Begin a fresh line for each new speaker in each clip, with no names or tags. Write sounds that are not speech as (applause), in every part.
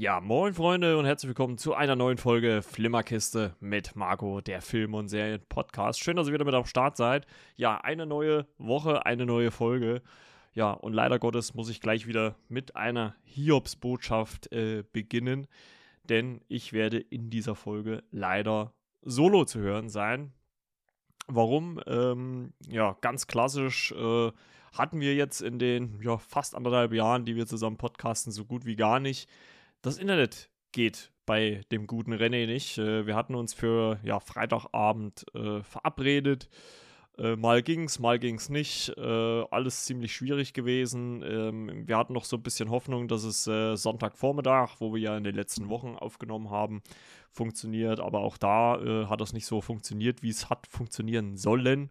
Ja, moin Freunde und herzlich willkommen zu einer neuen Folge Flimmerkiste mit Marco, der Film- und Serien-Podcast. Schön, dass ihr wieder mit am Start seid. Ja, eine neue Woche, eine neue Folge. Ja, und leider Gottes muss ich gleich wieder mit einer Hiobs-Botschaft äh, beginnen, denn ich werde in dieser Folge leider solo zu hören sein. Warum? Ähm, ja, ganz klassisch äh, hatten wir jetzt in den ja, fast anderthalb Jahren, die wir zusammen podcasten, so gut wie gar nicht das Internet geht bei dem guten René nicht. Äh, wir hatten uns für ja, Freitagabend äh, verabredet. Äh, mal ging's, mal ging's nicht. Äh, alles ziemlich schwierig gewesen. Ähm, wir hatten noch so ein bisschen Hoffnung, dass es äh, Sonntagvormittag, wo wir ja in den letzten Wochen aufgenommen haben, funktioniert. Aber auch da äh, hat das nicht so funktioniert, wie es hat funktionieren sollen.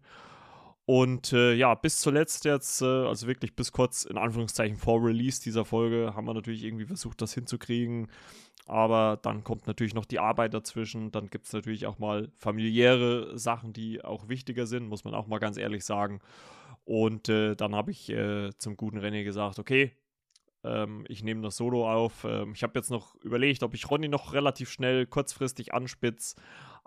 Und äh, ja, bis zuletzt jetzt, äh, also wirklich bis kurz in Anführungszeichen vor Release dieser Folge, haben wir natürlich irgendwie versucht, das hinzukriegen. Aber dann kommt natürlich noch die Arbeit dazwischen. Dann gibt es natürlich auch mal familiäre Sachen, die auch wichtiger sind, muss man auch mal ganz ehrlich sagen. Und äh, dann habe ich äh, zum guten René gesagt, okay, ähm, ich nehme das Solo auf. Ähm, ich habe jetzt noch überlegt, ob ich Ronny noch relativ schnell kurzfristig anspitze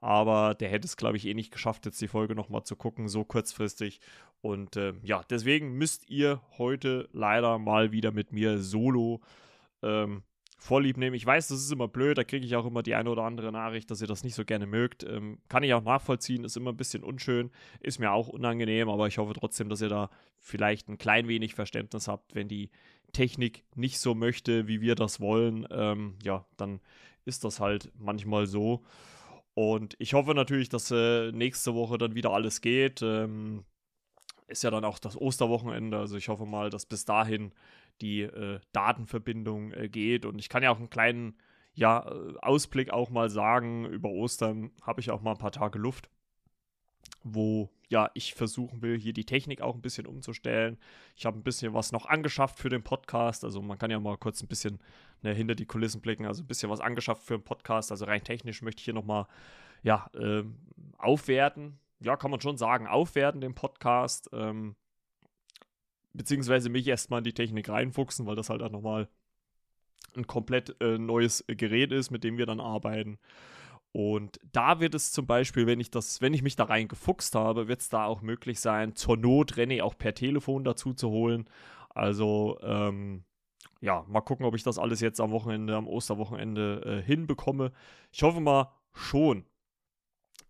aber der hätte es, glaube ich, eh nicht geschafft, jetzt die Folge nochmal zu gucken, so kurzfristig. Und äh, ja, deswegen müsst ihr heute leider mal wieder mit mir solo ähm, vorlieb nehmen. Ich weiß, das ist immer blöd, da kriege ich auch immer die eine oder andere Nachricht, dass ihr das nicht so gerne mögt. Ähm, kann ich auch nachvollziehen, ist immer ein bisschen unschön, ist mir auch unangenehm, aber ich hoffe trotzdem, dass ihr da vielleicht ein klein wenig Verständnis habt, wenn die Technik nicht so möchte, wie wir das wollen. Ähm, ja, dann ist das halt manchmal so. Und ich hoffe natürlich, dass äh, nächste Woche dann wieder alles geht. Ähm, ist ja dann auch das Osterwochenende. Also ich hoffe mal, dass bis dahin die äh, Datenverbindung äh, geht. Und ich kann ja auch einen kleinen ja, äh, Ausblick auch mal sagen. Über Ostern habe ich auch mal ein paar Tage Luft, wo ja, ich versuchen will, hier die Technik auch ein bisschen umzustellen. Ich habe ein bisschen was noch angeschafft für den Podcast. Also man kann ja mal kurz ein bisschen ne, hinter die Kulissen blicken. Also ein bisschen was angeschafft für den Podcast. Also rein technisch möchte ich hier nochmal ja, ähm, aufwerten. Ja, kann man schon sagen, aufwerten den Podcast. Ähm, beziehungsweise mich erstmal in die Technik reinfuchsen, weil das halt auch nochmal ein komplett äh, neues Gerät ist, mit dem wir dann arbeiten. Und da wird es zum Beispiel, wenn ich das, wenn ich mich da rein gefuchst habe, wird es da auch möglich sein, zur Not René auch per Telefon dazu zu holen. Also, ähm, ja, mal gucken, ob ich das alles jetzt am Wochenende, am Osterwochenende äh, hinbekomme. Ich hoffe mal schon.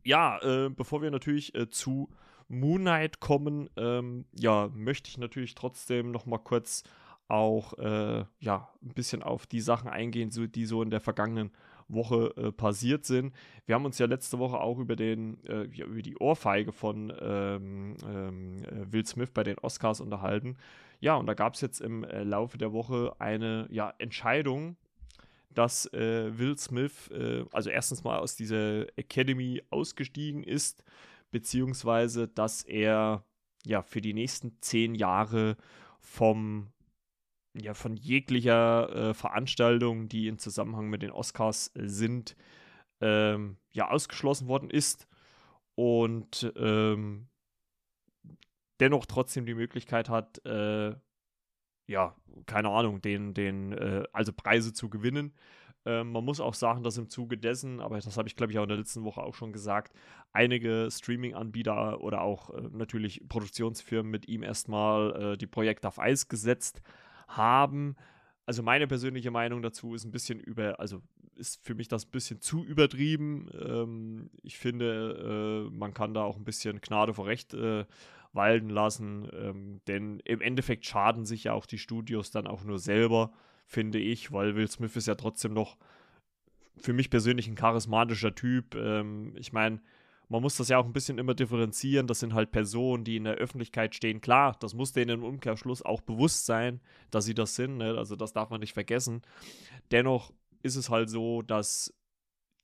Ja, äh, bevor wir natürlich äh, zu Moon Knight kommen, ähm, ja, möchte ich natürlich trotzdem noch mal kurz auch äh, ja, ein bisschen auf die Sachen eingehen, so, die so in der vergangenen Woche äh, passiert sind. Wir haben uns ja letzte Woche auch über, den, äh, über die Ohrfeige von ähm, ähm, äh, Will Smith bei den Oscars unterhalten. Ja, und da gab es jetzt im äh, Laufe der Woche eine ja, Entscheidung, dass äh, Will Smith, äh, also erstens mal aus dieser Academy ausgestiegen ist, beziehungsweise dass er ja für die nächsten zehn Jahre vom ja, von jeglicher äh, Veranstaltung, die in Zusammenhang mit den Oscars äh, sind, ähm, ja, ausgeschlossen worden ist und ähm, dennoch trotzdem die Möglichkeit hat, äh, ja, keine Ahnung, den, den, äh, also Preise zu gewinnen. Ähm, man muss auch sagen, dass im Zuge dessen, aber das habe ich glaube ich auch in der letzten Woche auch schon gesagt, einige Streaming-Anbieter oder auch äh, natürlich Produktionsfirmen mit ihm erstmal äh, die Projekte auf Eis gesetzt haben. Also meine persönliche Meinung dazu ist ein bisschen über, also ist für mich das ein bisschen zu übertrieben. Ähm, ich finde, äh, man kann da auch ein bisschen Gnade vor Recht äh, walten lassen, ähm, denn im Endeffekt schaden sich ja auch die Studios dann auch nur selber, finde ich, weil Will Smith ist ja trotzdem noch für mich persönlich ein charismatischer Typ. Ähm, ich meine, man muss das ja auch ein bisschen immer differenzieren. Das sind halt Personen, die in der Öffentlichkeit stehen. Klar, das muss denen im Umkehrschluss auch bewusst sein, dass sie das sind. Ne? Also das darf man nicht vergessen. Dennoch ist es halt so, dass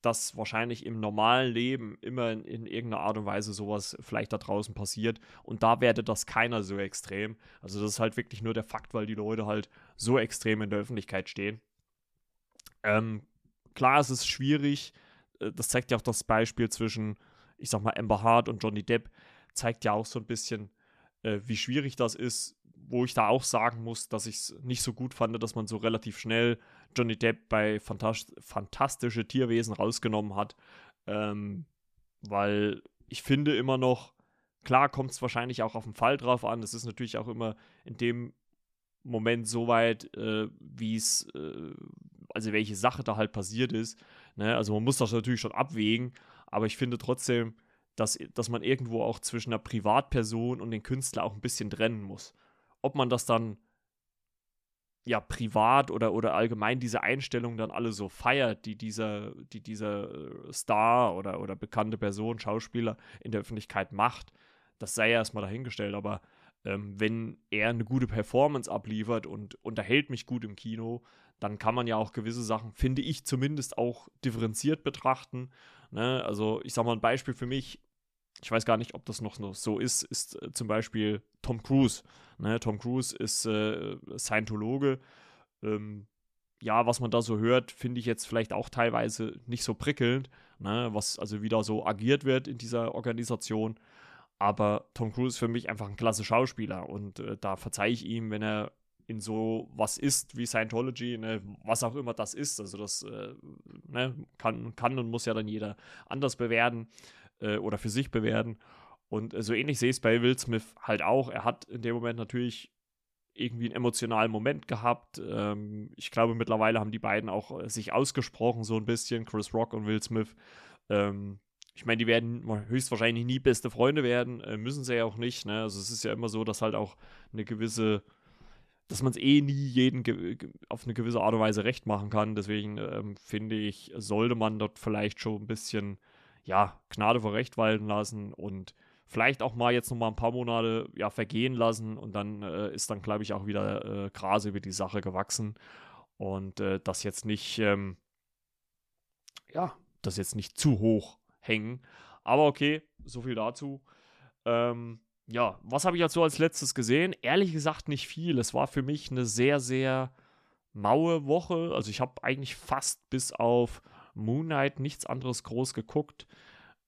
das wahrscheinlich im normalen Leben immer in, in, irgendeiner Art und Weise sowas vielleicht da draußen passiert. Und da werde das keiner so extrem. Also das ist halt wirklich nur der Fakt, weil die Leute halt so extrem in der Öffentlichkeit stehen. Ähm, klar, es ist schwierig. Äh, das zeigt ja auch das Beispiel zwischen ich sag mal, Amber Hart und Johnny Depp zeigt ja auch so ein bisschen, äh, wie schwierig das ist, wo ich da auch sagen muss, dass ich es nicht so gut fand, dass man so relativ schnell Johnny Depp bei Phantast Fantastische Tierwesen rausgenommen hat. Ähm, weil ich finde immer noch, klar kommt es wahrscheinlich auch auf den Fall drauf an. Es ist natürlich auch immer in dem Moment so weit, äh, wie es, äh, also welche Sache da halt passiert ist. Ne? Also man muss das natürlich schon abwägen, aber ich finde trotzdem, dass, dass man irgendwo auch zwischen der Privatperson und den Künstler auch ein bisschen trennen muss. Ob man das dann ja privat oder, oder allgemein diese Einstellung dann alle so feiert, die dieser, die dieser äh, Star oder, oder bekannte Person, Schauspieler in der Öffentlichkeit macht, das sei ja erstmal dahingestellt, aber ähm, wenn er eine gute Performance abliefert und unterhält mich gut im Kino, dann kann man ja auch gewisse Sachen, finde ich zumindest, auch differenziert betrachten. Ne? Also ich sage mal ein Beispiel für mich, ich weiß gar nicht, ob das noch so ist, ist äh, zum Beispiel Tom Cruise. Ne? Tom Cruise ist äh, Scientologe. Ähm, ja, was man da so hört, finde ich jetzt vielleicht auch teilweise nicht so prickelnd, ne? was also wieder so agiert wird in dieser Organisation. Aber Tom Cruise ist für mich einfach ein klasse Schauspieler und äh, da verzeihe ich ihm, wenn er in so was ist wie Scientology, ne, was auch immer das ist. Also das äh, ne, kann, kann und muss ja dann jeder anders bewerten äh, oder für sich bewerten. Und äh, so ähnlich sehe ich es bei Will Smith halt auch. Er hat in dem Moment natürlich irgendwie einen emotionalen Moment gehabt. Ähm, ich glaube, mittlerweile haben die beiden auch äh, sich ausgesprochen, so ein bisschen, Chris Rock und Will Smith. Ähm, ich meine, die werden höchstwahrscheinlich nie beste Freunde werden, äh, müssen sie ja auch nicht. Ne? Also es ist ja immer so, dass halt auch eine gewisse dass man es eh nie jeden auf eine gewisse Art und Weise recht machen kann. Deswegen ähm, finde ich, sollte man dort vielleicht schon ein bisschen, ja, Gnade vor Recht walten lassen und vielleicht auch mal jetzt noch mal ein paar Monate ja, vergehen lassen und dann äh, ist dann, glaube ich, auch wieder äh, Gras über die Sache gewachsen und äh, das jetzt nicht, ähm, ja, das jetzt nicht zu hoch hängen. Aber okay, so viel dazu. Ähm, ja, was habe ich jetzt so als letztes gesehen? Ehrlich gesagt nicht viel. Es war für mich eine sehr, sehr maue Woche. Also ich habe eigentlich fast bis auf Moon Knight nichts anderes groß geguckt.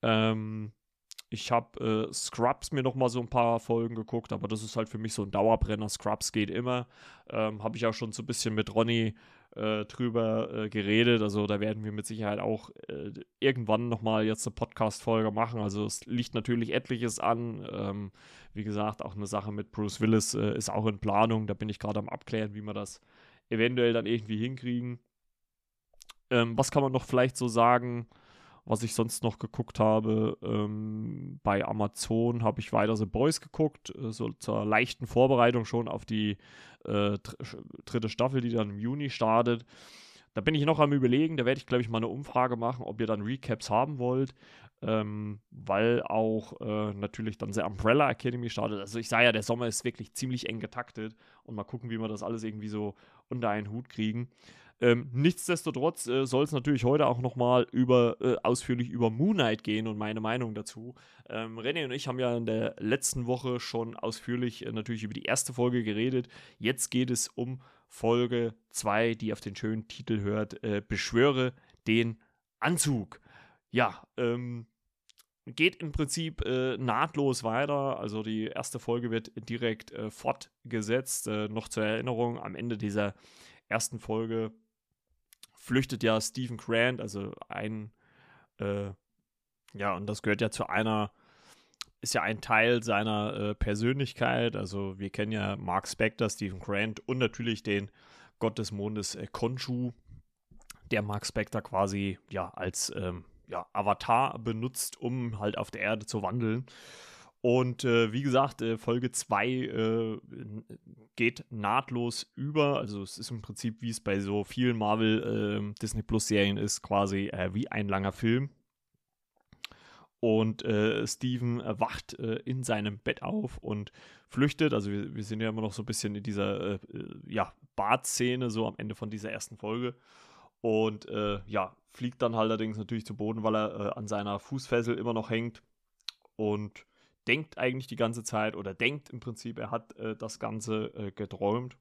Ähm, ich habe äh, Scrubs mir noch mal so ein paar Folgen geguckt, aber das ist halt für mich so ein Dauerbrenner. Scrubs geht immer. Ähm, habe ich auch schon so ein bisschen mit Ronny äh, drüber äh, geredet. Also da werden wir mit Sicherheit auch äh, irgendwann nochmal jetzt eine Podcast-Folge machen. Also es liegt natürlich etliches an. Ähm, wie gesagt, auch eine Sache mit Bruce Willis äh, ist auch in Planung. Da bin ich gerade am Abklären, wie wir das eventuell dann irgendwie hinkriegen. Ähm, was kann man noch vielleicht so sagen? Was ich sonst noch geguckt habe. Ähm, bei Amazon habe ich weiter The Boys geguckt, äh, so zur leichten Vorbereitung schon auf die äh, dritte Staffel, die dann im Juni startet. Da bin ich noch am Überlegen, da werde ich, glaube ich, mal eine Umfrage machen, ob ihr dann Recaps haben wollt, ähm, weil auch äh, natürlich dann The Umbrella Academy startet. Also ich sah ja, der Sommer ist wirklich ziemlich eng getaktet und mal gucken, wie wir das alles irgendwie so unter einen Hut kriegen. Ähm, nichtsdestotrotz äh, soll es natürlich heute auch nochmal über, äh, ausführlich über Moon Knight gehen und meine Meinung dazu. Ähm, René und ich haben ja in der letzten Woche schon ausführlich äh, natürlich über die erste Folge geredet. Jetzt geht es um Folge 2, die auf den schönen Titel hört, äh, Beschwöre den Anzug. Ja, ähm, geht im Prinzip äh, nahtlos weiter. Also die erste Folge wird direkt äh, fortgesetzt. Äh, noch zur Erinnerung, am Ende dieser ersten Folge flüchtet ja Stephen Grant, also ein, äh, ja, und das gehört ja zu einer, ist ja ein Teil seiner äh, Persönlichkeit. Also wir kennen ja Mark Spector, Stephen Grant und natürlich den Gott des Mondes äh, Khonshu, der Mark Spector quasi ja als ähm, ja, Avatar benutzt, um halt auf der Erde zu wandeln. Und äh, wie gesagt, äh, Folge 2 äh, geht nahtlos über. Also es ist im Prinzip, wie es bei so vielen Marvel ähm, Disney Plus Serien ist, quasi äh, wie ein langer Film. Und äh, Steven wacht äh, in seinem Bett auf und flüchtet. Also wir, wir, sind ja immer noch so ein bisschen in dieser ja, Badszene, so am Ende von dieser ersten Folge. Und ja, fliegt dann allerdings natürlich zu Boden, weil er an seiner Fußfessel immer noch hängt. Und denkt eigentlich die ganze Zeit oder denkt im Prinzip, er hat äh, das Ganze äh, geträumt.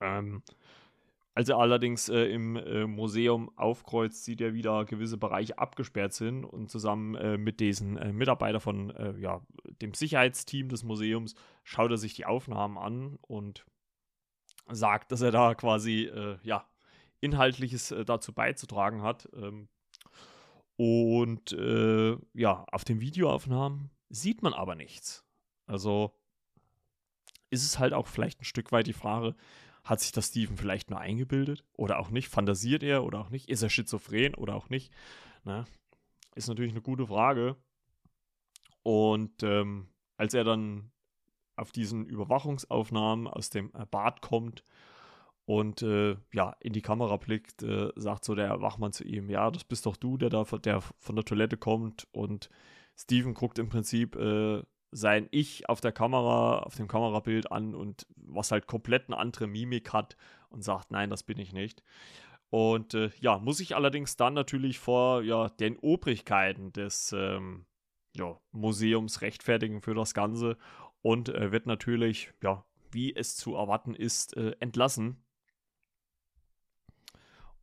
Ähm, als er allerdings äh, im äh, Museum aufkreuzt, sieht er wieder gewisse Bereiche abgesperrt sind und zusammen äh, mit diesen äh, Mitarbeitern von ja, dem Sicherheitsteam des Museums schaut er sich die Aufnahmen an und sagt, dass er da quasi ja Inhaltliches äh, dazu beizutragen hat. Ähm, und äh, ja, auf den Videoaufnahmen sieht man aber nichts. Also ist es halt auch vielleicht ein Stück weit die Frage, hat sich das Steven vielleicht nur eingebildet oder auch nicht? Fantasiert er oder auch nicht? Ist er schizophren oder auch nicht? Na, ist natürlich eine gute Frage. Und ähm, als er dann auf diesen Überwachungsaufnahmen aus dem äh, Bad kommt und äh, ja, in die Kamera blickt, äh, sagt so der Wachmann zu ihm, ja, das bist doch du, der da von der, von der Toilette kommt und Steven guckt im Prinzip äh, sein Ich auf der Kamera, auf dem Kamerabild an und was halt komplett eine andere Mimik hat und sagt, nein, das bin ich nicht. Und äh, ja, muss ich allerdings dann natürlich vor ja, den Obrigkeiten des ähm, ja, Museums rechtfertigen für das Ganze und äh, wird natürlich, ja, wie es zu erwarten ist, äh, entlassen.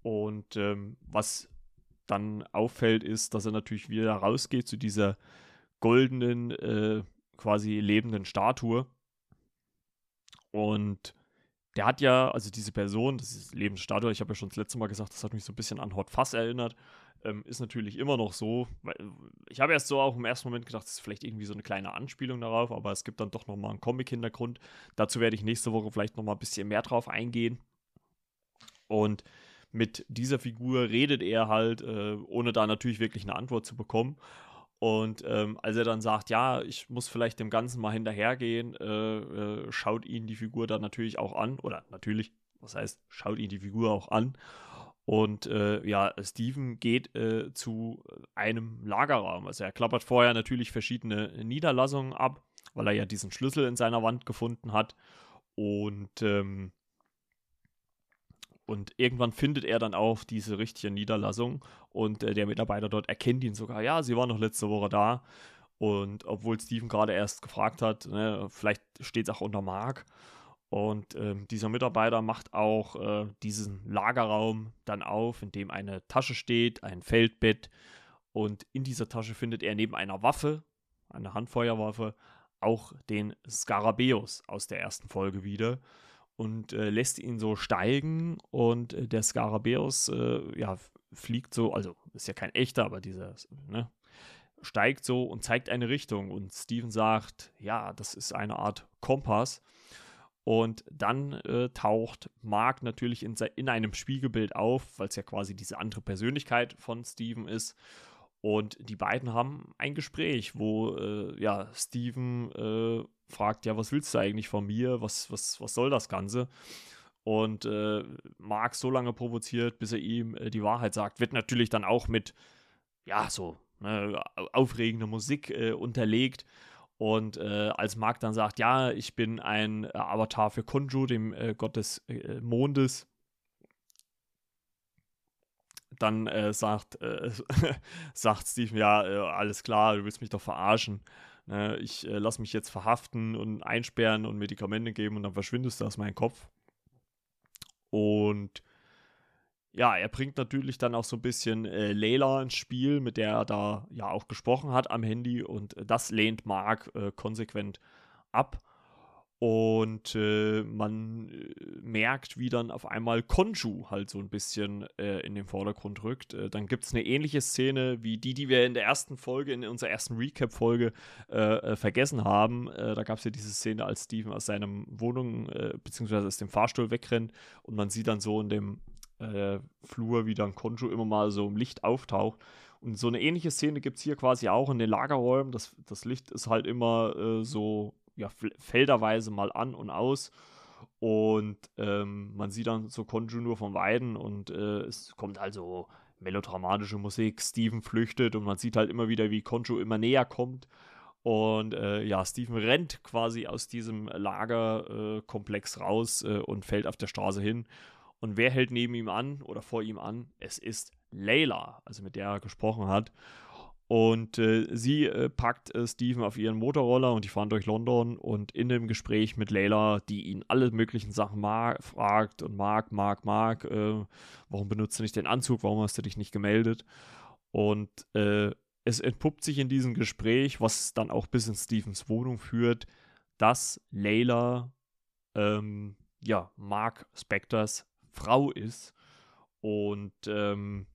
Und ähm, was dann auffällt, ist, dass er natürlich wieder rausgeht zu dieser goldenen, äh, quasi lebenden Statue. Und der hat ja, also diese Person, das ist lebende Statue, ich habe ja schon das letzte Mal gesagt, das hat mich so ein bisschen an Hot Fuss erinnert. Ähm, ist natürlich immer noch so. Ich habe erst so auch im ersten Moment gedacht, das ist vielleicht irgendwie so eine kleine Anspielung darauf, aber es gibt dann doch nochmal einen Comic-Hintergrund. Dazu werde ich nächste Woche vielleicht nochmal ein bisschen mehr drauf eingehen. Und mit dieser Figur redet er halt, äh, ohne da natürlich wirklich eine Antwort zu bekommen. Und ähm, als er dann sagt, ja, ich muss vielleicht dem Ganzen mal hinterhergehen, äh, äh, schaut ihn die Figur dann natürlich auch an. Oder natürlich, was heißt, schaut ihn die Figur auch an. Und äh, ja, Steven geht äh, zu einem Lagerraum. Also er klappert vorher natürlich verschiedene Niederlassungen ab, weil er ja diesen Schlüssel in seiner Wand gefunden hat. Und ähm, und irgendwann findet er dann auch diese richtige Niederlassung und äh, der Mitarbeiter dort erkennt ihn sogar. Ja, sie war noch letzte Woche da. Und obwohl Steven gerade erst gefragt hat, ne, vielleicht steht es auch unter Mark. Und ähm, dieser Mitarbeiter macht auch äh, diesen Lagerraum dann auf, in dem eine Tasche steht, ein Feldbett. Und in dieser Tasche findet er neben einer Waffe, einer Handfeuerwaffe, auch den Skarabäus aus der ersten Folge wieder und äh, lässt ihn so steigen und äh, der Skarabäus äh, ja, fliegt so, also ist ja kein echter, aber dieser, ne, steigt so und zeigt eine Richtung und Steven sagt, ja, das ist eine Art Kompass. Und dann äh, taucht Mark natürlich in, in einem Spiegelbild auf, weil es ja quasi diese andere Persönlichkeit von Steven ist. Und die beiden haben ein Gespräch, wo äh, ja, Steven äh, fragt, ja, was willst du eigentlich von mir? Was, was, was soll das Ganze? Und äh, Mark so lange provoziert, bis er ihm äh, die Wahrheit sagt. Wird natürlich dann auch mit, ja, so ne, aufregender Musik äh, unterlegt. Und äh, als Mark dann sagt, ja, ich bin ein Avatar für Konju, dem Gott des Mondes, dann äh, sagt, äh, (laughs) sagt Steven, ja, äh, alles klar, du willst mich doch verarschen. Ne? ich äh, lass mich jetzt verhaften und einsperren und Medikamente geben und dann verschwindest du aus meinem Kopf. Und ja, er bringt natürlich dann auch so ein bisschen äh, Layla ins Spiel, mit der er da ja auch gesprochen hat am Handy und das lehnt Mark äh, konsequent ab. Und äh, man äh, merkt, wie dann auf einmal Konju halt so ein bisschen äh, in den Vordergrund rückt. Äh, dann gibt es eine ähnliche Szene wie die, die wir in der ersten Folge, in unserer ersten Recap-Folge äh, äh, vergessen haben. da gab es ja diese Szene, als Steven aus seiner Wohnung beziehungsweise aus dem Fahrstuhl wegrennt und man sieht dann so in dem Flur, wie dann Konju immer mal so im Licht auftaucht. Und so eine ähnliche Szene gibt es hier quasi auch in den Lagerräumen. Das, das Licht ist halt immer so ja, felderweise mal an und aus. Und ähm, man sieht dann so Konju nur vom Weiden und äh, es kommt also melodramatische Musik. Steven flüchtet und man sieht halt immer wieder, wie Konju immer näher kommt. Und äh, ja, Steven rennt quasi aus diesem Lagerkomplex äh, raus äh, und fällt auf der Straße hin. Und wer hält neben ihm an oder vor ihm an? Es ist Layla, also mit der er gesprochen hat. Und äh, sie äh, packt äh, Steven auf ihren Motorroller und die fahren durch London und in dem Gespräch mit Layla, die ihn alle möglichen Sachen fragt und mag, mag, mag, äh, warum benutzt du nicht den Anzug, warum hast du dich nicht gemeldet? Und äh, es entpuppt sich in diesem Gespräch, was dann auch bis in Stevens Wohnung führt, dass Layla ähm, ja, Mark Spectors Frau ist Und ähm,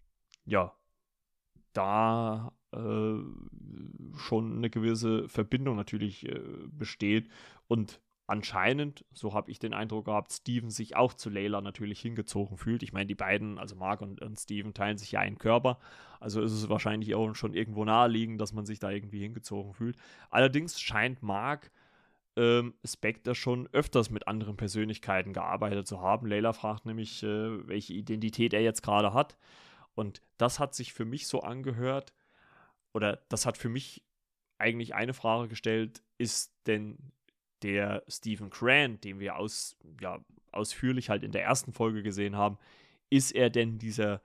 ja, da äh, schon eine gewisse Verbindung natürlich äh, besteht. Und anscheinend, so habe ich den Eindruck gehabt, Steven sich auch zu Layla natürlich hingezogen fühlt. Ich meine, die beiden, also Mark und, und Steven, teilen sich ja einen Körper. Also ist es wahrscheinlich auch schon irgendwo naheliegend, dass man sich da irgendwie hingezogen fühlt. Allerdings scheint Mark ähm, Spectre schon öfters mit anderen Persönlichkeiten gearbeitet zu haben. Layla fragt nämlich, äh, welche Identität er jetzt gerade hat. Und das hat sich für mich so angehört, oder das hat für mich eigentlich eine Frage gestellt, ist denn der Stephen Grant, den wir aus, ja, ausführlich halt in der ersten Folge gesehen haben, ist er denn dieser,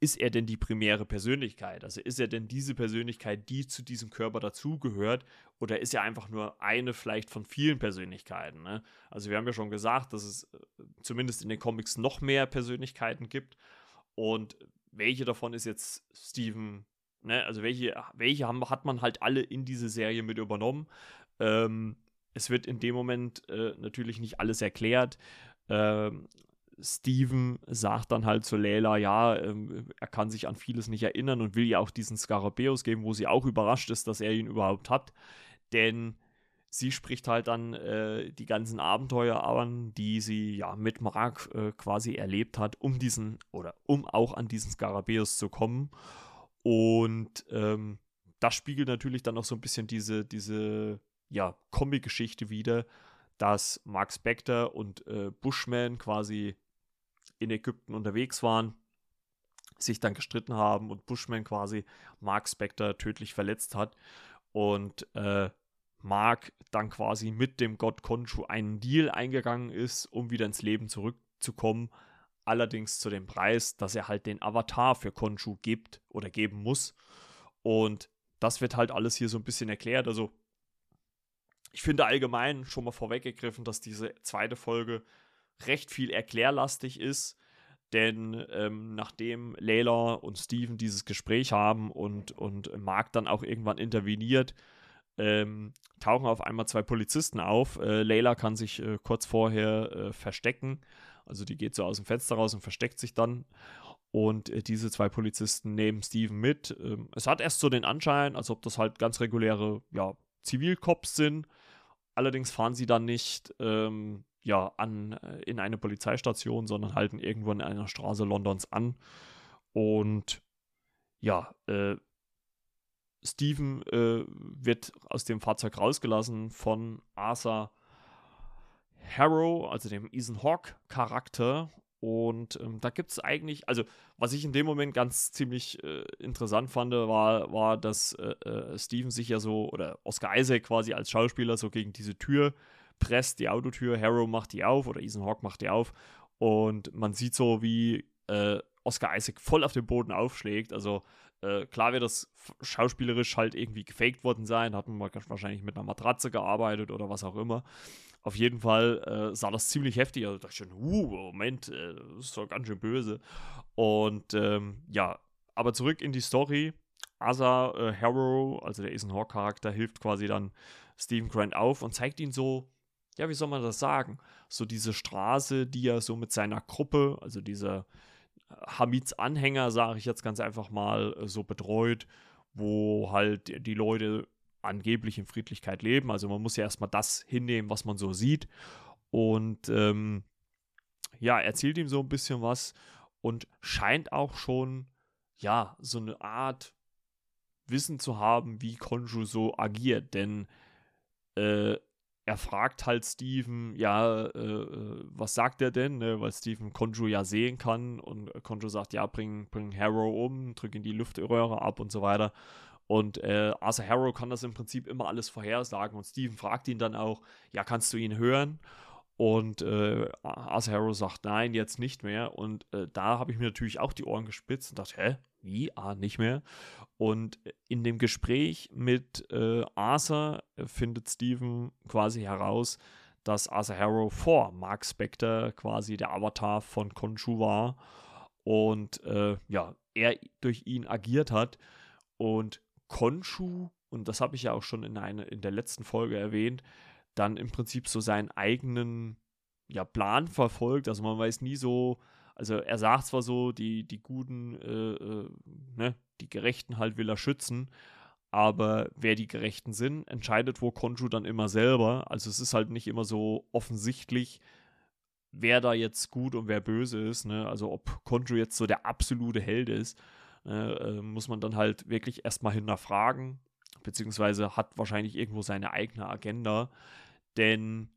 ist er denn die primäre Persönlichkeit? Also ist er denn diese Persönlichkeit, die zu diesem Körper dazugehört, oder ist er einfach nur eine vielleicht von vielen Persönlichkeiten? Ne? Also wir haben ja schon gesagt, dass es äh, zumindest in den Comics noch mehr Persönlichkeiten gibt. Und welche davon ist jetzt Stephen Ne? Also welche, welche haben, hat man halt alle in diese Serie mit übernommen. Ähm, es wird in dem Moment äh, natürlich nicht alles erklärt. Ähm, Steven sagt dann halt zu Layla, ja, ähm, er kann sich an vieles nicht erinnern und will ihr auch diesen Skarabäus geben, wo sie auch überrascht ist, dass er ihn überhaupt hat. Denn sie spricht halt dann äh, die ganzen Abenteuer an, die sie ja mit Mark äh, quasi erlebt hat, um diesen oder um auch an diesen Skarabäus zu kommen. Und ähm, das spiegelt natürlich dann noch so ein bisschen diese, diese ja, Comic-Geschichte wieder, dass Mark Spector und äh, Bushman quasi in Ägypten unterwegs waren, sich dann gestritten haben und Bushman quasi Mark Spector tödlich verletzt hat und äh, Mark dann quasi mit dem Gott Konshu einen Deal eingegangen ist, um wieder ins Leben zurückzukommen, allerdings zu dem Preis, dass er halt den Avatar für Konshu gibt oder geben muss. Und das wird halt alles hier so ein bisschen erklärt. Also ich finde allgemein schon mal vorweggegriffen, dass diese zweite Folge recht viel erklärlastig ist. Denn ähm, nachdem Layla und Steven dieses Gespräch haben und, und Mark dann auch irgendwann interveniert, ähm, tauchen auf einmal zwei Polizisten auf. Äh, Layla kann sich äh, kurz vorher äh, verstecken also die geht so aus dem Fenster raus und versteckt sich dann. Und äh, diese zwei Polizisten nehmen Steven mit. Ähm, es hat erst so den Anschein, als ob das halt ganz reguläre ja, Zivilcops sind. Allerdings fahren sie dann nicht ähm, ja, an, äh, in eine Polizeistation, sondern halten irgendwo in einer Straße Londons an. Und ja, äh, Steven äh, wird aus dem Fahrzeug rausgelassen von Arthur Harrow, also dem Ethan Hawke-Charakter. Und ähm, da gibt es eigentlich, also was ich in dem Moment ganz ziemlich äh, interessant fand, war, war, dass äh, äh, Steven sich ja so, oder Oscar Isaac quasi als Schauspieler so gegen diese Tür presst, die Autotür, Harrow macht die auf oder Ethan Hawke macht die auf. Und man sieht so, wie äh, Oscar Isaac voll auf den Boden aufschlägt. Also äh, klar wird das schauspielerisch halt irgendwie gefaked worden sein, hat man wahrscheinlich mit einer Matratze gearbeitet oder was auch immer. Auf jeden Fall äh, sah das ziemlich heftig aus. Also dachte ich schon, uh, Moment, äh, das ist doch ganz schön böse. Und ähm, ja, aber zurück in die Story. Asa äh, Harrow, also der Ethan Hawke Charakter, hilft quasi dann Stephen Grant auf und zeigt ihn so, ja, wie soll man das sagen? So diese Straße, die er so mit seiner Gruppe, also dieser äh, Hamids Anhänger, sage ich jetzt ganz einfach mal, äh, so betreut, wo halt die Leute angeblich in Friedlichkeit leben. Also man muss ja erstmal das hinnehmen, was man so sieht. Und ähm, ja, erzählt ihm so ein bisschen was und scheint auch schon, ja, so eine Art Wissen zu haben, wie Konju so agiert. Denn äh, er fragt halt Steven, ja, äh, äh was sagt er denn? Ne? Weil Steven Konju ja sehen kann und Konju sagt, ja, bring, bring Harrow um, drück in die Luftröhre ab und so weiter. Und äh, Arthur Harrow kann das im Prinzip immer alles vorhersagen. Und Steven fragt ihn dann auch, ja, kannst du ihn hören? Und äh, Arthur Harrow sagt, nein, jetzt nicht mehr. Und äh, da habe ich mir natürlich auch die Ohren gespitzt und dachte, hä, wie? Ah, nicht mehr. Und in dem Gespräch mit äh, Arthur findet Steven quasi heraus, dass Arthur Harrow vor Mark Spector quasi der Avatar von Konshu war und äh, ja, er durch ihn agiert hat. Und Konshu, und das habe ich ja auch schon in, eine, in der letzten Folge erwähnt, dann im Prinzip so seinen eigenen ja, Plan verfolgt. Also man weiß nie so, Also er sagt zwar so, die, die Guten, äh, äh, ne, die Gerechten halt will er schützen, aber wer die Gerechten sind, entscheidet wo Konju dann immer selber. Also es ist halt nicht immer so offensichtlich, wer da jetzt gut und wer böse ist. Ne? Also ob Konju jetzt so der absolute Held ist, äh, muss man dann halt wirklich erstmal hinterfragen, beziehungsweise hat wahrscheinlich irgendwo seine eigene Agenda. Denn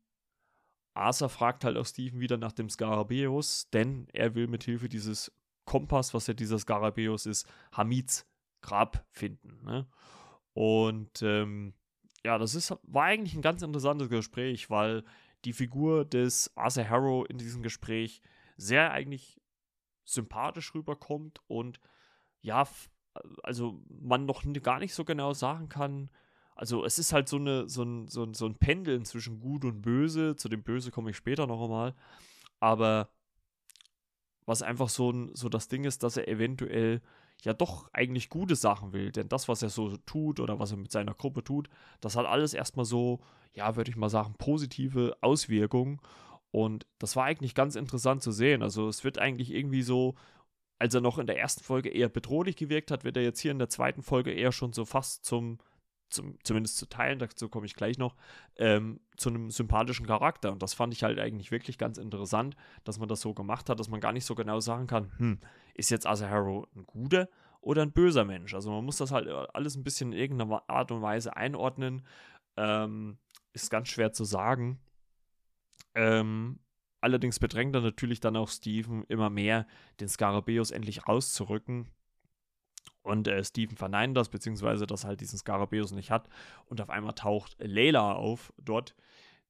Arthur fragt halt auch Steven wieder nach dem Skarabäus, denn er will mit Hilfe dieses Kompass, was ja dieser Skarabäus ist, Hamids Grab finden. Ne? Und ähm, ja, das ist, war eigentlich ein ganz interessantes Gespräch, weil die Figur des Arthur Harrow in diesem Gespräch sehr eigentlich sympathisch rüberkommt und ja, also man noch gar nicht so genau sagen kann, also es ist halt so, eine, so, ein, so, ein, so ein Pendeln zwischen Gut und Böse. Zu dem Böse komme ich später noch einmal. Aber was einfach so, ein, so das Ding ist, dass er eventuell ja doch eigentlich gute Sachen will. Denn das, was er so tut oder was er mit seiner Gruppe tut, das hat alles erstmal so, ja, würde ich mal sagen, positive Auswirkungen. Und das war eigentlich ganz interessant zu sehen. Also es wird eigentlich irgendwie so, als er noch in der ersten Folge eher bedrohlich gewirkt hat, wird er jetzt hier in der zweiten Folge eher schon so fast zum zum, zumindest zu teilen, dazu komme ich gleich noch, ähm, zu einem sympathischen Charakter. Und das fand ich halt eigentlich wirklich ganz interessant, dass man das so gemacht hat, dass man gar nicht so genau sagen kann, hm, ist jetzt Asaharo ein guter oder ein böser Mensch? Also man muss das halt alles ein bisschen in irgendeiner Art und Weise einordnen. Ähm, ist ganz schwer zu sagen. Ähm, allerdings bedrängt er natürlich dann auch Steven immer mehr, den Skarabäus endlich rauszurücken und äh, Steven verneint das, beziehungsweise dass er halt diesen Skarabäus nicht hat. Und auf einmal taucht Layla auf dort.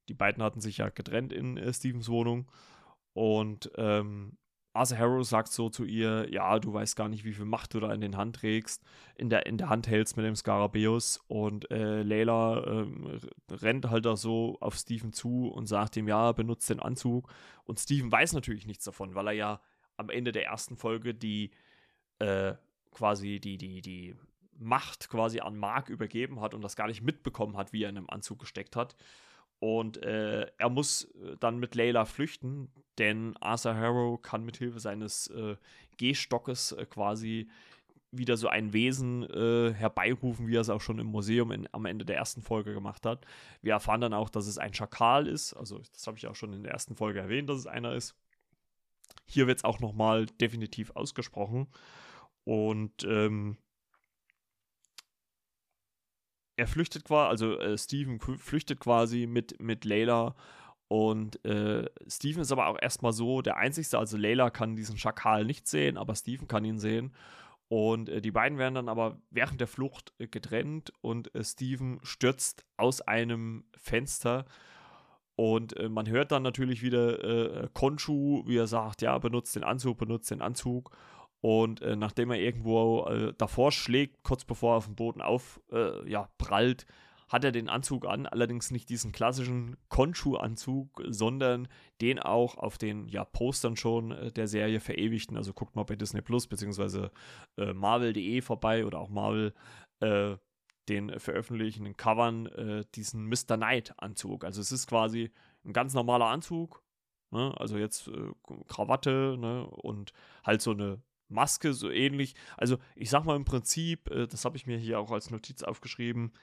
Die beiden hatten sich ja getrennt in äh, Stevens Wohnung. Und ähm, Arthur Harrow sagt so zu ihr: Ja, du weißt gar nicht, wie viel Macht du da in den Hand trägst, in der, in der Hand hältst mit dem Skarabäus. Und äh, Layla ähm, rennt halt da so auf Steven zu und sagt ihm: Ja, benutzt den Anzug. Und Steven weiß natürlich nichts davon, weil er ja am Ende der ersten Folge die äh, quasi die, die, die Macht quasi an Mark übergeben hat und das gar nicht mitbekommen hat, wie er in einem Anzug gesteckt hat. Und äh, er muss äh, dann mit Layla flüchten, denn Arthur Harrow kann mit Hilfe seines äh, Gehstockes äh, quasi wieder so ein Wesen äh, herbeirufen, wie er es auch schon im Museum in, am Ende der ersten Folge gemacht hat. Wir erfahren dann auch, dass es ein Schakal ist. Also das habe ich auch schon in der ersten Folge erwähnt, dass es einer ist. Hier wird es auch nochmal definitiv ausgesprochen. Und ähm, er flüchtet quasi, also äh, Steven flüchtet quasi mit, mit Layla und äh, Steven ist aber auch erstmal so der Einzige, also Layla kann diesen Schakal nicht sehen, aber Steven kann ihn sehen. Und äh, die beiden werden dann aber während der Flucht äh, getrennt und äh, Steven stürzt aus einem Fenster. Und äh, man hört dann natürlich wieder Konshu, wie er sagt, ja, benutzt den Anzug, benutzt den Anzug. Und äh, nachdem er irgendwo äh, davor schlägt, kurz bevor er auf dem Boden aufprallt, äh, ja, hat er den Anzug an, allerdings nicht diesen klassischen Konshu-Anzug, sondern den auch auf den ja, Postern schon äh, der Serie verewigten. Also guckt mal bei Disney Plus bzw. Äh, Marvel.de vorbei oder auch Marvel äh, den veröffentlichten Covern diesen Mr. Knight-Anzug. Also es ist quasi ein ganz normaler Anzug, ne? also jetzt äh, Krawatte ne? und halt so eine Maske so ähnlich. Also ich sag mal im Prinzip, äh, das habe ich mir hier auch als Notiz aufgeschrieben,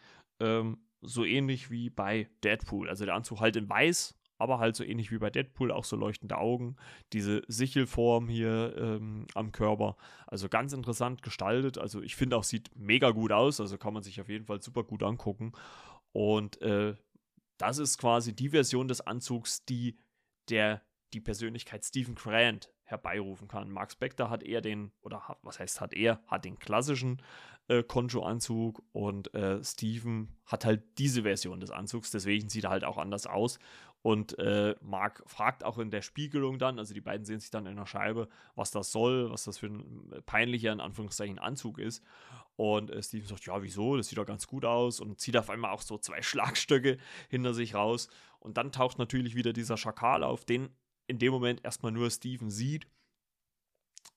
ähm, so ähnlich wie bei Deadpool. Also der Anzug halt in weiß, aber halt so ähnlich wie bei Deadpool, auch so leuchtende Augen, diese Sichelform hier ähm, am Körper. Also ganz interessant gestaltet. Also ich finde auch, sieht mega gut aus. Also kann man sich auf jeden Fall super gut angucken. Und äh, das ist quasi die Version des Anzugs, die der die Persönlichkeit Stephen Grant herbeirufen kann. Mark Spector hat eher den, oder hat, was heißt hat er, hat den klassischen äh, Conjo-Anzug und äh, Steven hat halt diese Version des Anzugs, deswegen sieht er halt auch anders aus. Und äh, Mark fragt auch in der Spiegelung dann, also die beiden sehen sich dann in der Scheibe, was das soll, was das für ein äh, peinlicher, in Anführungszeichen, Anzug ist. Und äh, Steven sagt, ja, wieso? Das sieht doch ganz gut aus und zieht auf einmal auch so zwei (laughs) Schlagstöcke hinter sich raus. Und dann taucht natürlich wieder dieser Schakal auf, den in dem Moment erstmal nur Steven sieht.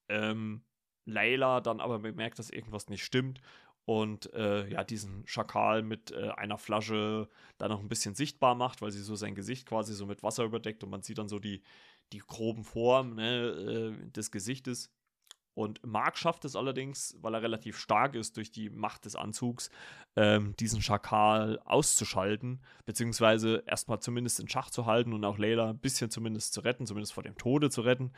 Ähm, Layla dann aber bemerkt, dass irgendwas nicht stimmt und äh, ja, diesen Schakal mit äh, einer Flasche dann noch ein bisschen sichtbar macht, weil sie so sein Gesicht quasi so mit Wasser überdeckt und man sieht dann so die, die groben Formen ne, äh, des Gesichtes. Und Mark schafft es allerdings, weil er relativ stark ist durch die Macht des Anzugs, ähm, diesen Schakal auszuschalten, beziehungsweise erstmal zumindest in Schach zu halten und auch Layla ein bisschen zumindest zu retten, zumindest vor dem Tode zu retten.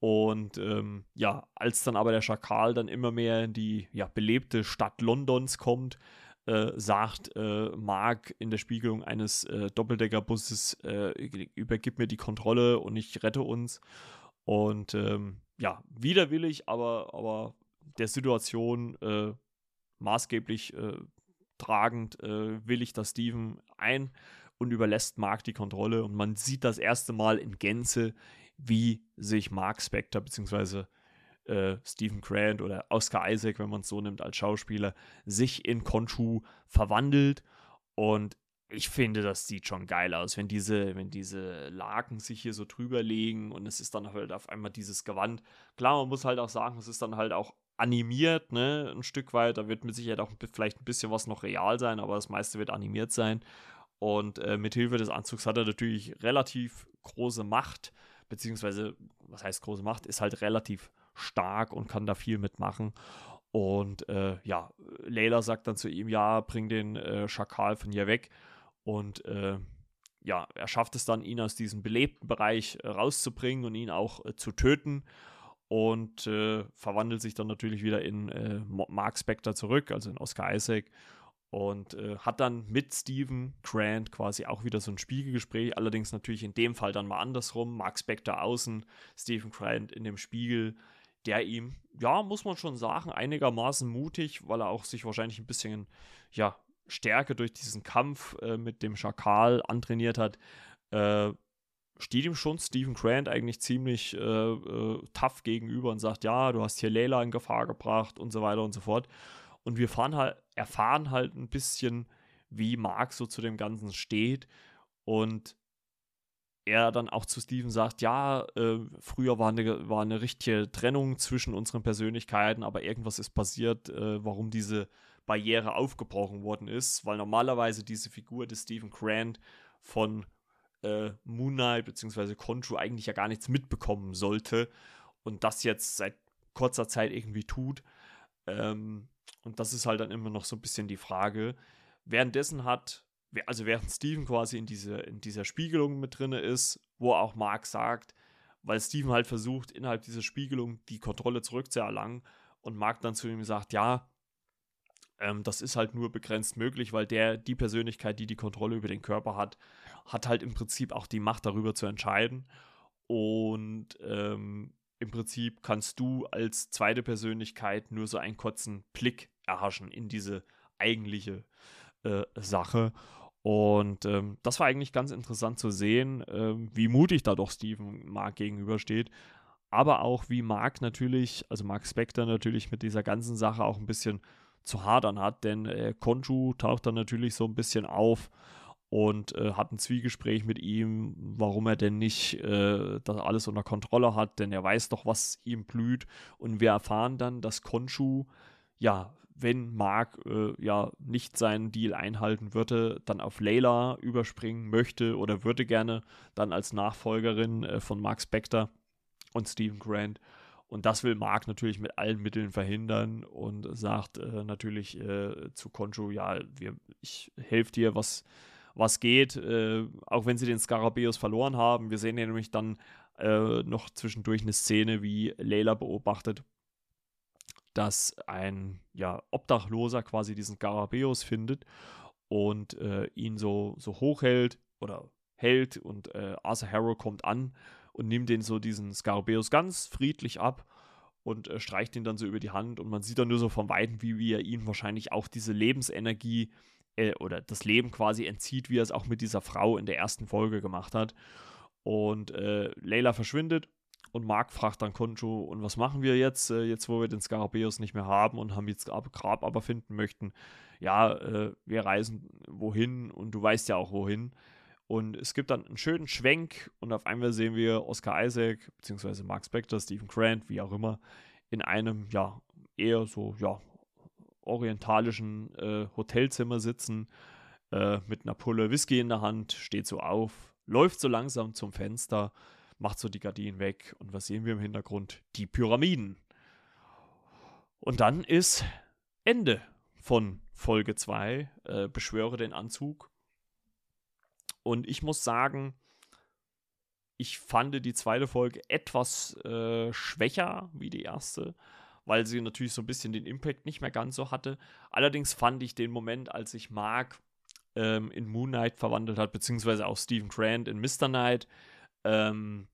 Und ähm, ja, als dann aber der Schakal dann immer mehr in die ja, belebte Stadt Londons kommt, äh, sagt äh, Mark in der Spiegelung eines äh, Doppeldeckerbusses, äh, übergib mir die Kontrolle und ich rette uns. Und ähm, ja, widerwillig, aber, aber der Situation äh, maßgeblich äh, tragend willigt das Steven ein und überlässt Mark die Kontrolle. Und man sieht das erste Mal in Gänze, wie sich Mark Spector bzw äh, Stephen Grant oder Oscar Isaac, wenn man es so nimmt als Schauspieler, sich in Konshu verwandelt. Und ich finde, das sieht schon geil aus, wenn diese, wenn diese Laken sich hier so drüber legen und es ist dann halt auf einmal dieses Gewand. Klar, man muss halt auch sagen, es ist dann halt auch animiert, ne, ein Stück weit. Da wird mit Sicherheit auch vielleicht ein bisschen was noch real sein, aber das meiste wird animiert sein. Und äh, mit Hilfe des Anzugs hat er natürlich relativ große Macht, beziehungsweise, was heißt große Macht, ist halt relativ stark und kann da viel mitmachen. Und äh, ja, Layla sagt dann zu ihm, ja, bring den äh, Schakal von hier weg. Und äh, ja, er schafft es dann, ihn aus diesem belebten Bereich äh, rauszubringen und ihn auch äh, zu töten. Und äh, verwandelt sich dann natürlich wieder in Mark Spector zurück, also in Oscar Isaac und äh, hat dann mit Steven Grant quasi auch wieder so ein Spiegelgespräch, allerdings natürlich in dem Fall dann mal andersrum. Mark Spector außen, Steven Grant in dem Spiegel der ihm, ja, muss man schon sagen, einigermaßen mutig, weil er auch sich wahrscheinlich ein bisschen, ja, Stärke durch diesen Kampf äh, mit dem Schakal antrainiert hat, äh, steht ihm schon Stephen Grant eigentlich ziemlich äh, äh, tough gegenüber und sagt, ja, du hast hier Layla in Gefahr gebracht und so weiter und so fort. Und wir halt, erfahren halt ein bisschen, wie Mark so zu dem Ganzen steht und er dann auch zu Steven sagt, ja, äh, früher war eine, war eine richtige Trennung zwischen unseren Persönlichkeiten, aber irgendwas ist passiert, äh, warum diese Barriere aufgebrochen worden ist, weil normalerweise diese Figur des Stephen Grant von äh, Moon Knight bzw. Conchu eigentlich ja gar nichts mitbekommen sollte und das jetzt seit kurzer Zeit irgendwie tut. Ähm, und das ist halt dann immer noch so ein bisschen die Frage. Währenddessen hat also während Steven quasi in, diese, in dieser Spiegelung mit drin ist, wo auch Mark sagt, weil Steven halt versucht, innerhalb dieser Spiegelung die Kontrolle zurückzuerlangen und Mark dann zu ihm sagt, ja, ähm, das ist halt nur begrenzt möglich, weil der, die Persönlichkeit, die die Kontrolle über den Körper hat, hat halt im Prinzip auch die Macht darüber zu entscheiden und ähm, im Prinzip kannst du als zweite Persönlichkeit nur so einen kurzen Blick erhaschen in diese eigentliche äh, Sache. Und ähm, das war eigentlich ganz interessant zu sehen, ähm, wie mutig da doch Steven Mark gegenübersteht. Aber auch wie Mark natürlich, also Mark Spector natürlich mit dieser ganzen Sache auch ein bisschen zu hadern hat, denn äh, Konju taucht dann natürlich so ein bisschen auf und äh, hat ein Zwiegespräch mit ihm, warum er denn nicht äh, das alles unter Kontrolle hat, denn er weiß doch, was ihm blüht. Und wir erfahren dann, dass Konshu ja wenn Mark äh, ja nicht seinen Deal einhalten würde, dann auf Layla überspringen möchte oder würde gerne dann als Nachfolgerin äh, von Mark Spector und Stephen Grant. Und das will Mark natürlich mit allen Mitteln verhindern und sagt äh, natürlich äh, zu Conjo, ja, wir, ich helfe dir, was, was geht, äh, auch wenn sie den Scarabeus verloren haben. Wir sehen ja nämlich dann äh, noch zwischendurch eine Szene, wie Layla beobachtet, dass ein ja, Obdachloser quasi diesen Garabeus findet und äh, ihn so, so hochhält oder hält und äh, Arthur Harrow kommt an und nimmt den so diesen Scarabeus ganz friedlich ab und äh, streicht ihn dann so über die Hand und man sieht dann nur so vom Weiten, wie, wie er ihn wahrscheinlich auch diese Lebensenergie äh, oder das Leben quasi entzieht, wie er es auch mit dieser Frau in der ersten Folge gemacht hat. Und äh, Layla verschwindet und Mark fragt dann Konjo, und was machen wir jetzt, äh, jetzt wo wir den Scarabeus nicht mehr haben und haben jetzt Grab aber finden möchten? Ja, äh, wir reisen wohin und du weißt ja auch wohin. Und es gibt dann einen schönen Schwenk und auf einmal sehen wir Oscar Isaac, beziehungsweise Mark Spector, Stephen Grant, wie auch immer, in einem, ja, eher so, ja, orientalischen äh, Hotelzimmer sitzen, äh, mit einer Pulle Whisky in der Hand, steht so auf, läuft so langsam zum Fenster macht so die Gardinen weg und was sehen wir im Hintergrund? Die Pyramiden. Und dann ist Ende von Folge 2, äh, beschwöre den Anzug. Und ich muss sagen, ich fand die zweite Folge etwas äh, schwächer wie die erste, weil sie natürlich so ein bisschen den Impact nicht mehr ganz so hatte. Allerdings fand ich den Moment, als sich Mark ähm, in Moon Knight verwandelt hat, beziehungsweise auch Stephen Grant in Mr. Knight, ähm,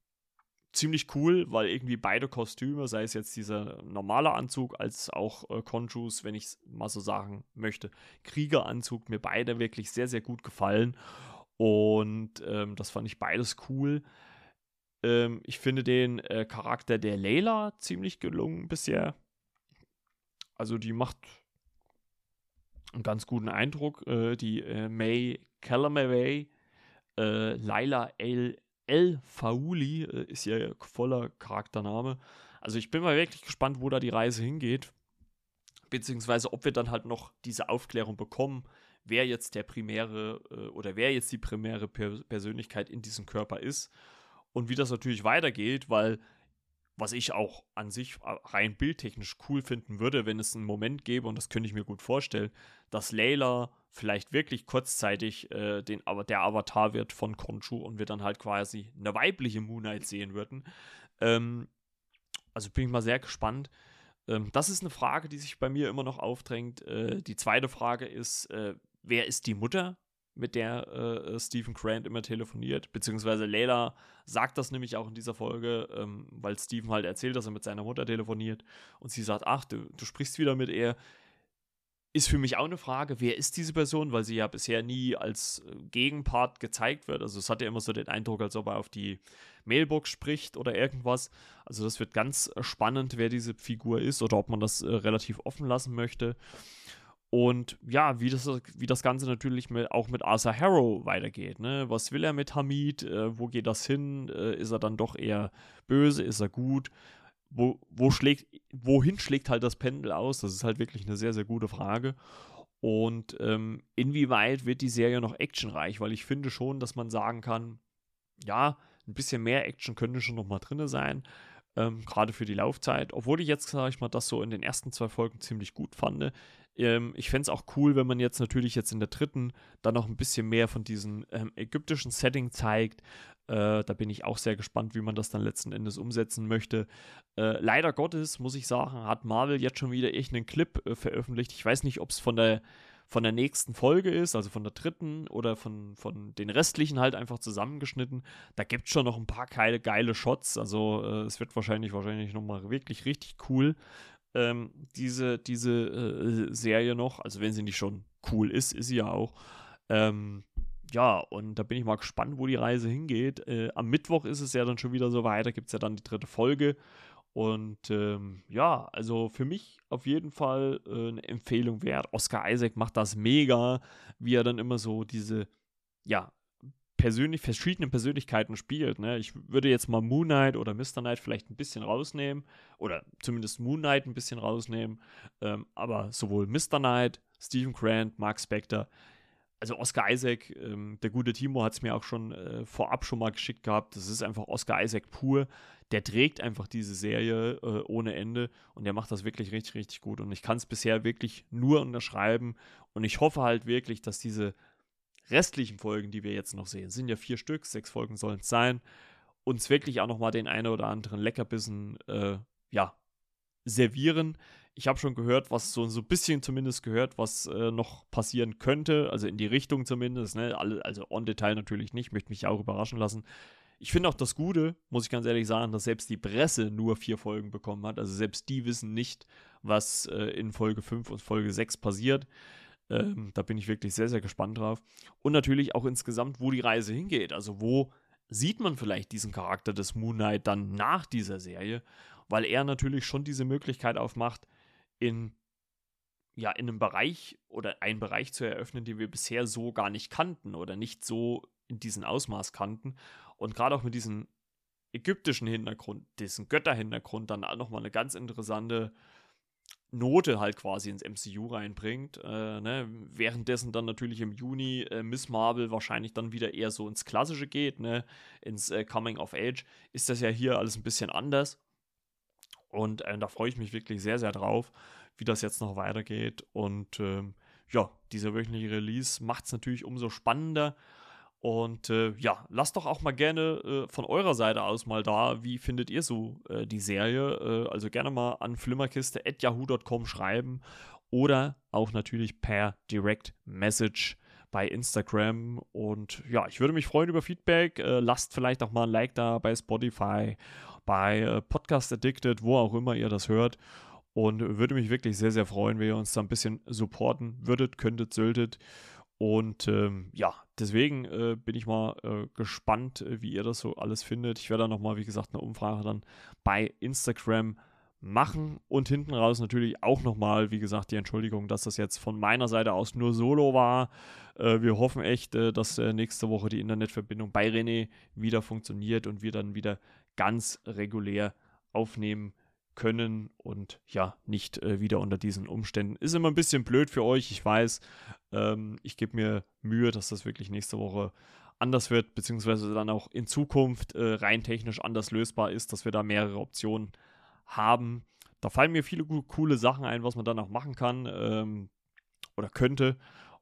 ziemlich cool, weil irgendwie beide Kostüme, sei es jetzt dieser normale Anzug als auch äh, Conjus, wenn ich es mal so sagen möchte, Kriegeranzug, mir beide wirklich sehr, sehr gut gefallen. Und ähm, das fand ich beides cool. Ähm, ich finde den äh, Charakter der Layla ziemlich gelungen bisher. Also die macht einen ganz guten Eindruck. Äh, die äh, May Calamaway, äh, Laila El, El Fauli äh, ist ihr voller Charaktername. Also ich bin mal wirklich gespannt, wo da die Reise hingeht. Beziehungsweise ob wir dann halt noch diese Aufklärung bekommen, wer jetzt der primäre äh, oder wer jetzt die primäre per Persönlichkeit in diesem Körper ist und wie das natürlich weitergeht, weil was ich auch an sich äh, rein bildtechnisch cool finden würde, wenn es einen Moment gäbe, und das könnte ich mir gut vorstellen, dass Layla vielleicht wirklich kurzzeitig äh, den, aber der Avatar wird von Khonshu und wir dann halt quasi eine weibliche Moonlight sehen würden. Ähm, also bin ich mal sehr gespannt. Ähm, das ist eine Frage, die sich bei mir immer noch aufdrängt. Äh, die zweite Frage ist, äh, wer ist die Mutter mit der äh, Stephen Grant immer telefoniert. Beziehungsweise Layla sagt das nämlich auch in dieser Folge, ähm, weil Stephen halt erzählt, dass er mit seiner Mutter telefoniert. Und sie sagt, ach, du, du sprichst wieder mit ihr. Ist für mich auch eine Frage, wer ist diese Person, weil sie ja bisher nie als äh, Gegenpart gezeigt wird. Also es hat ja immer so den Eindruck, als ob er auf die Mailbox spricht oder irgendwas. Also das wird ganz spannend, wer diese Figur ist oder ob man das äh, relativ offen lassen möchte. Und ja, wie das, wie das Ganze natürlich mit, auch mit Arthur Harrow weitergeht. Ne? Was will er mit Hamid? Äh, wo geht das hin? Äh, ist er dann doch eher böse? Ist er gut? Wo, wo schlägt, wohin schlägt halt das Pendel aus? Das ist halt wirklich eine sehr, sehr gute Frage. Und ähm, inwieweit wird die Serie noch actionreich? Weil ich finde schon, dass man sagen kann, ja, ein bisschen mehr Action könnte schon noch mal drin sein. Ähm, gerade für die Laufzeit. Obwohl ich jetzt, sage ich mal, das so in den ersten zwei Folgen ziemlich gut fand. Ähm, ich fände es auch cool, wenn man jetzt natürlich jetzt in der dritten dann noch ein bisschen mehr von diesem ähm, ägyptischen Setting zeigt. Äh, da bin ich auch sehr gespannt, wie man das dann letzten Endes umsetzen möchte. Äh, leider Gottes, muss ich sagen, hat Marvel jetzt schon wieder echt einen Clip äh, veröffentlicht. Ich weiß nicht, ob es von der von der nächsten Folge ist, also von der dritten oder von, von den restlichen halt einfach zusammengeschnitten. Da gibt es schon noch ein paar geile, geile Shots. Also äh, es wird wahrscheinlich, wahrscheinlich nochmal wirklich richtig cool ähm, diese, diese äh, Serie noch. Also wenn sie nicht schon cool ist, ist sie ja auch. Ähm, ja, und da bin ich mal gespannt, wo die Reise hingeht. Äh, am Mittwoch ist es ja dann schon wieder so weit, da gibt es ja dann die dritte Folge. Und ähm, ja, also für mich auf jeden Fall äh, eine Empfehlung wert. Oscar Isaac macht das mega, wie er dann immer so diese, ja, persönlich, verschiedenen Persönlichkeiten spielt. Ne? Ich würde jetzt mal Moon Knight oder Mr. Knight vielleicht ein bisschen rausnehmen oder zumindest Moon Knight ein bisschen rausnehmen. Ähm, aber sowohl Mr. Knight, Stephen Grant, Mark Spector, also Oscar Isaac, ähm, der gute Timo hat es mir auch schon äh, vorab schon mal geschickt gehabt. Das ist einfach Oscar Isaac pur. Der trägt einfach diese Serie äh, ohne Ende und der macht das wirklich richtig, richtig gut. Und ich kann es bisher wirklich nur unterschreiben. Und ich hoffe halt wirklich, dass diese restlichen Folgen, die wir jetzt noch sehen, sind ja vier Stück, sechs Folgen sollen es sein, uns wirklich auch nochmal den einen oder anderen Leckerbissen, äh, ja, servieren. Ich habe schon gehört, was so, so ein bisschen zumindest gehört, was äh, noch passieren könnte, also in die Richtung zumindest, ne? Also on Detail natürlich nicht, möchte mich auch überraschen lassen. Ich finde auch das Gute, muss ich ganz ehrlich sagen, dass selbst die Presse nur vier Folgen bekommen hat. Also selbst die wissen nicht, was äh, in Folge 5 und Folge 6 passiert. Ähm, da bin ich wirklich sehr, sehr gespannt drauf. Und natürlich auch insgesamt, wo die Reise hingeht. Also wo sieht man vielleicht diesen Charakter des Moon Knight dann nach dieser Serie, weil er natürlich schon diese Möglichkeit aufmacht, in ja, in einem Bereich oder einen Bereich zu eröffnen, den wir bisher so gar nicht kannten oder nicht so in diesem Ausmaß kannten. Und gerade auch mit diesem ägyptischen Hintergrund, diesem Götterhintergrund, dann nochmal eine ganz interessante Note halt quasi ins MCU reinbringt. Äh, ne? Währenddessen dann natürlich im Juni äh, Miss Marvel wahrscheinlich dann wieder eher so ins Klassische geht, ne? ins äh, Coming of Age, ist das ja hier alles ein bisschen anders. Und äh, da freue ich mich wirklich sehr, sehr drauf, wie das jetzt noch weitergeht. Und ähm, ja, dieser wöchentliche Release macht es natürlich umso spannender. Und äh, ja, lasst doch auch mal gerne äh, von eurer Seite aus mal da, wie findet ihr so äh, die Serie? Äh, also gerne mal an flimmerkiste.yahoo.com schreiben oder auch natürlich per Direct Message bei Instagram. Und ja, ich würde mich freuen über Feedback. Äh, lasst vielleicht auch mal ein Like da bei Spotify, bei äh, Podcast Addicted, wo auch immer ihr das hört. Und würde mich wirklich sehr, sehr freuen, wenn ihr uns da ein bisschen supporten würdet, könntet, solltet. Und ähm, ja, deswegen äh, bin ich mal äh, gespannt, äh, wie ihr das so alles findet. Ich werde da nochmal, wie gesagt, eine Umfrage dann bei Instagram machen und hinten raus natürlich auch nochmal, wie gesagt, die Entschuldigung, dass das jetzt von meiner Seite aus nur Solo war. Äh, wir hoffen echt, äh, dass äh, nächste Woche die Internetverbindung bei René wieder funktioniert und wir dann wieder ganz regulär aufnehmen können und ja, nicht äh, wieder unter diesen Umständen. Ist immer ein bisschen blöd für euch, ich weiß. Ähm, ich gebe mir Mühe, dass das wirklich nächste Woche anders wird, beziehungsweise dann auch in Zukunft äh, rein technisch anders lösbar ist, dass wir da mehrere Optionen haben. Da fallen mir viele coole Sachen ein, was man dann auch machen kann ähm, oder könnte.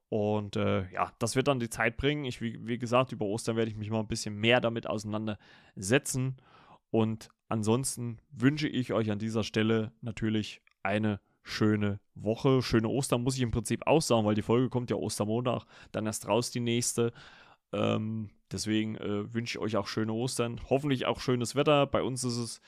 Und äh, ja, das wird dann die Zeit bringen. Ich, wie, wie gesagt, über Ostern werde ich mich mal ein bisschen mehr damit auseinandersetzen. Und ansonsten wünsche ich euch an dieser Stelle natürlich eine schöne Woche. Schöne Ostern muss ich im Prinzip auch sagen, weil die Folge kommt ja Ostermontag, dann erst raus die nächste. Ähm, deswegen äh, wünsche ich euch auch schöne Ostern. Hoffentlich auch schönes Wetter. Bei uns ist es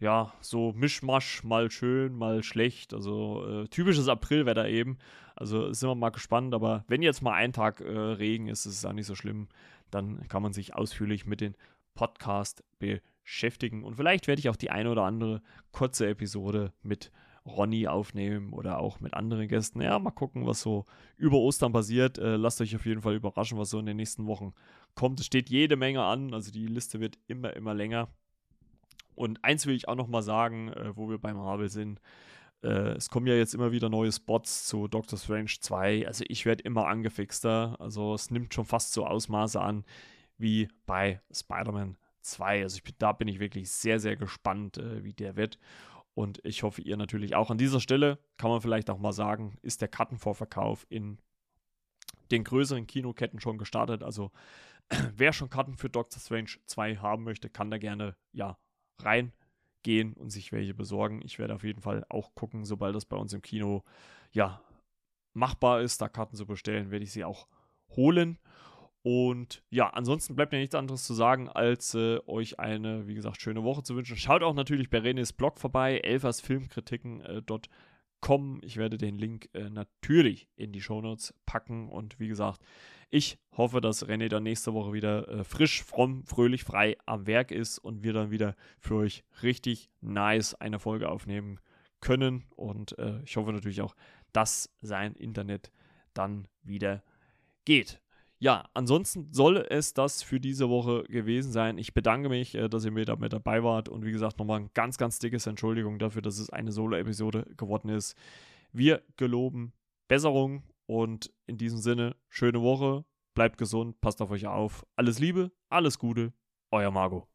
ja so Mischmasch, mal schön, mal schlecht. Also äh, typisches Aprilwetter eben. Also sind wir mal gespannt. Aber wenn jetzt mal ein Tag äh, Regen ist, ist es auch nicht so schlimm. Dann kann man sich ausführlich mit den Podcast beschäftigen beschäftigen. Und vielleicht werde ich auch die eine oder andere kurze Episode mit Ronny aufnehmen oder auch mit anderen Gästen. Ja, mal gucken, was so über Ostern passiert. Äh, lasst euch auf jeden Fall überraschen, was so in den nächsten Wochen kommt. Es steht jede Menge an, also die Liste wird immer, immer länger. Und eins will ich auch noch mal sagen, äh, wo wir beim Marvel sind. Äh, es kommen ja jetzt immer wieder neue Spots zu Doctor Strange 2. Also ich werde immer angefixter. Also es nimmt schon fast so Ausmaße an wie bei Spider-Man 2. Also ich, da bin ich wirklich sehr, sehr gespannt, äh, wie der wird. Und ich hoffe, ihr natürlich auch. An dieser Stelle kann man vielleicht auch mal sagen, ist der Kartenvorverkauf in den größeren Kinoketten schon gestartet. Also (clears throat) wer schon Karten für Doctor Strange 2 haben möchte, kann da gerne ja reingehen und sich welche besorgen. Ich werde auf jeden Fall auch gucken, sobald das bei uns im Kino ja machbar ist, da Karten zu bestellen, werde ich sie auch holen. Und ja, ansonsten bleibt mir nichts anderes zu sagen, als äh, euch eine, wie gesagt, schöne Woche zu wünschen. Schaut auch natürlich bei Renés Blog vorbei, elfersfilmkritiken.com. Ich werde den Link äh, natürlich in die Shownotes packen. Und wie gesagt, ich hoffe, dass René dann nächste Woche wieder äh, frisch, fromm, fröhlich, frei am Werk ist und wir dann wieder für euch richtig nice eine Folge aufnehmen können. Und äh, ich hoffe natürlich auch, dass sein Internet dann wieder geht. Ja, ansonsten soll es das für diese Woche gewesen sein. Ich bedanke mich, äh, dass ihr mir damit dabei wart und wie gesagt nochmal ein ganz, ganz dickes Entschuldigung dafür, dass es eine Solo-Episode geworden ist. Wir geloben Besserung und in diesem Sinne, schöne Woche, bleibt gesund, passt auf euch auf. Alles Liebe, alles Gute, euer Margot.